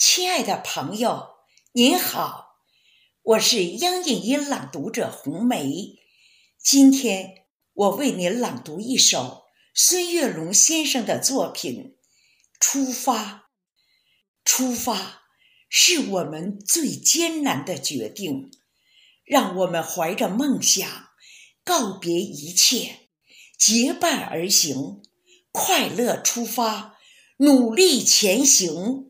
亲爱的朋友，您好，我是央影音朗读者红梅。今天我为您朗读一首孙月龙先生的作品《出发》。出发是我们最艰难的决定，让我们怀着梦想，告别一切，结伴而行，快乐出发，努力前行。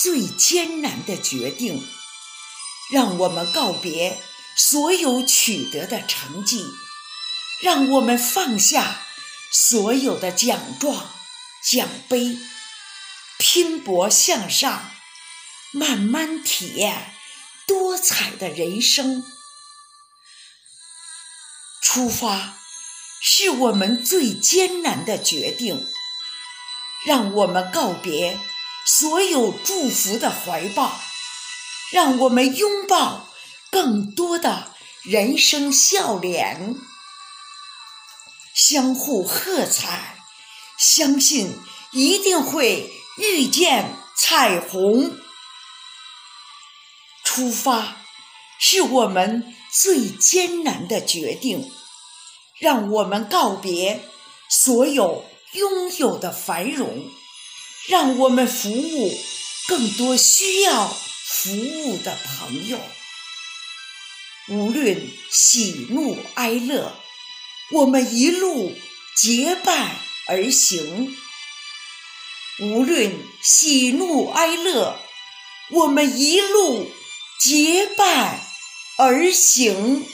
最艰难的决定，让我们告别所有取得的成绩，让我们放下所有的奖状、奖杯，拼搏向上，慢慢体验多彩的人生。出发是我们最艰难的决定，让我们告别。所有祝福的怀抱，让我们拥抱更多的人生笑脸，相互喝彩，相信一定会遇见彩虹。出发是我们最艰难的决定，让我们告别所有拥有的繁荣。让我们服务更多需要服务的朋友。无论喜怒哀乐，我们一路结伴而行。无论喜怒哀乐，我们一路结伴而行。